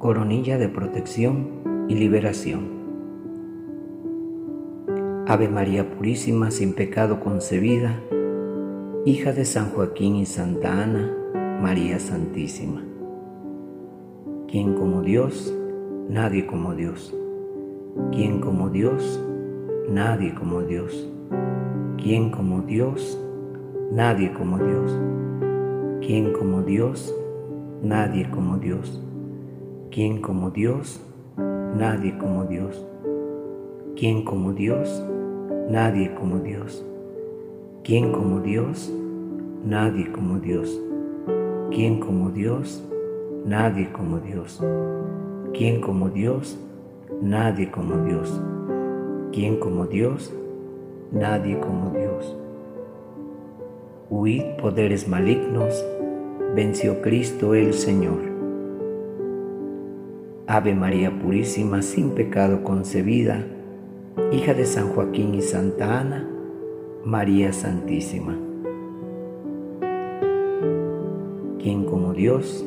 coronilla de protección y liberación. Ave María Purísima, sin pecado concebida, hija de San Joaquín y Santa Ana, María Santísima. ¿Quién como Dios? Nadie como Dios. ¿Quién como Dios? Nadie como Dios. ¿Quién como Dios? Nadie como Dios. ¿Quién como Dios? Nadie como Dios. ¿Quién como Dios? Nadie como Dios. ¿Quién como Dios? Nadie como Dios. ¿Quién como Dios? Nadie como Dios. ¿Quién como Dios? Nadie como Dios. ¿Quién como Dios? Nadie como Dios. ¿Quién como Dios? Nadie como Dios. Huid poderes malignos, venció Cristo el Señor. Ave María Purísima, sin pecado concebida, hija de San Joaquín y Santa Ana, María Santísima. ¿Quién como Dios?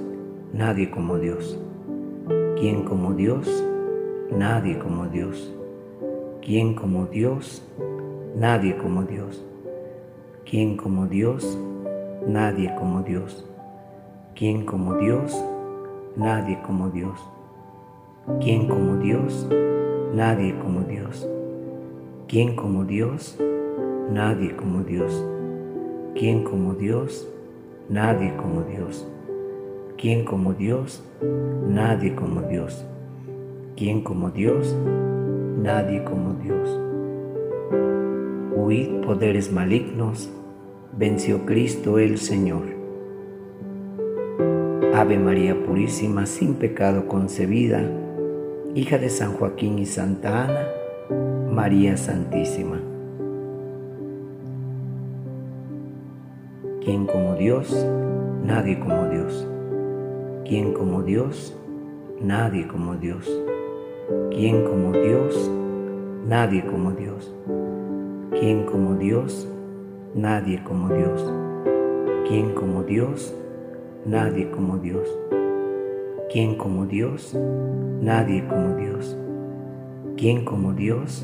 Nadie como Dios. ¿Quién como Dios? Nadie como Dios. ¿Quién como Dios? Nadie como Dios. ¿Quién como Dios? Nadie como Dios. ¿Quién como Dios? Nadie como Dios. ¿Quién como Dios? Nadie como Dios. ¿Quién como Dios? Nadie como Dios. ¿Quién como Dios? Nadie como Dios. ¿Quién como Dios? Nadie como Dios. ¿Quién como Dios? Nadie como Dios. Huid poderes malignos, venció Cristo el Señor. Ave María Purísima, sin pecado concebida, hija de San Joaquín y Santa Ana, María Santísima. ¿Quién como Dios? Nadie como Dios. ¿Quién como Dios? Nadie como Dios. ¿Quién como Dios? Nadie como Dios. ¿Quién como Dios? Nadie como Dios. ¿Quién como Dios? Nadie como Dios. ¿Quién como Dios? Nadie como Dios. ¿Quién como Dios?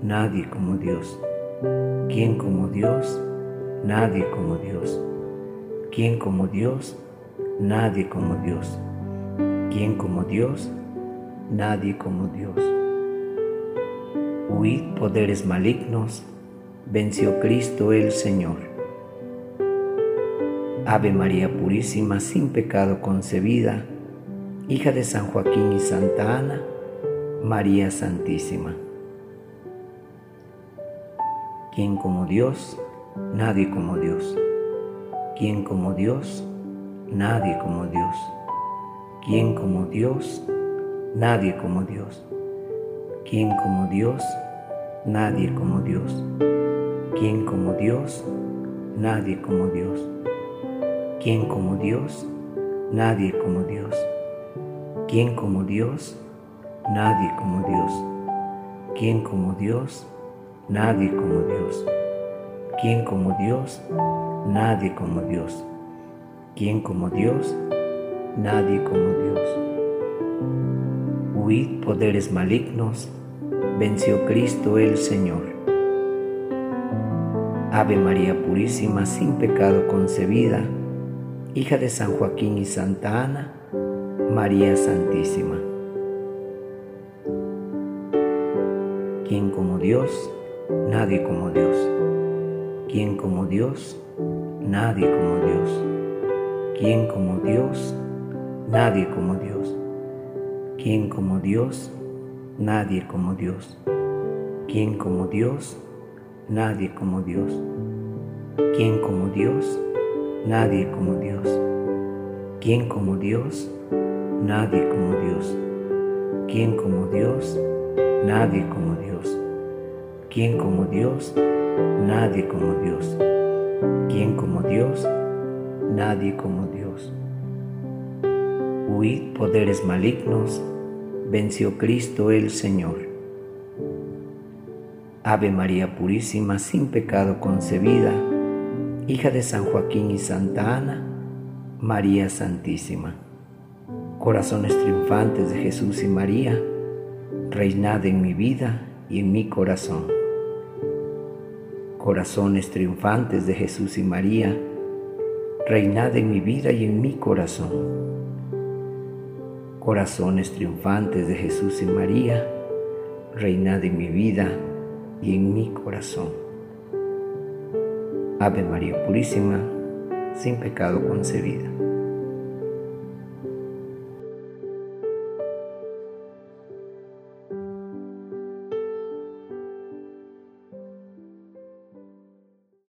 nadie como Dios. ¿Quién como Dios? Nadie como Dios. ¿Quién como Dios? Nadie como Dios. ¿Quién como Dios? Nadie como Dios. Huid poderes malignos, venció Cristo el Señor. Ave María Purísima, sin pecado concebida, hija de San Joaquín y Santa Ana, María Santísima. ¿Quién como Dios? Nadie como Dios. ¿Quién como Dios? Nadie como Dios. ¿Quién como Dios? Nadie como Dios. ¿Quién como Dios? Nadie como Dios. ¿Quién como Dios? Nadie como Dios. ¿Quién como Dios? Nadie como Dios. ¿Quién como Dios? Nadie como Dios. ¿Quién como Dios? nadie como Dios. ¿Quién como Dios? Nadie como Dios. ¿Quién como Dios? Nadie como Dios. Huid poderes malignos, venció Cristo el Señor. Ave María Purísima, sin pecado concebida, hija de San Joaquín y Santa Ana, María Santísima. ¿Quién como Dios? nadie como Dios. ¿Quién como Dios? Nadie como Dios. ¿Quién como Dios? Nadie como Dios. ¿Quién como Dios? Nadie como Dios. ¿Quién como Dios? Nadie como Dios. ¿Quién como Dios? Nadie como Dios. ¿Quién como Dios? Nadie como Dios. ¿Quién como Dios? Nadie como Dios. ¿Quién como Dios? Nadie como Dios. ¿Quién como Dios? Nadie como Dios. Huid poderes malignos, venció Cristo el Señor. Ave María Purísima, sin pecado concebida, hija de San Joaquín y Santa Ana, María Santísima. Corazones triunfantes de Jesús y María, reinad en mi vida y en mi corazón. Corazones triunfantes de Jesús y María, reinad en mi vida y en mi corazón. Corazones triunfantes de Jesús y María, reinad en mi vida y en mi corazón. Ave María Purísima, sin pecado concebida.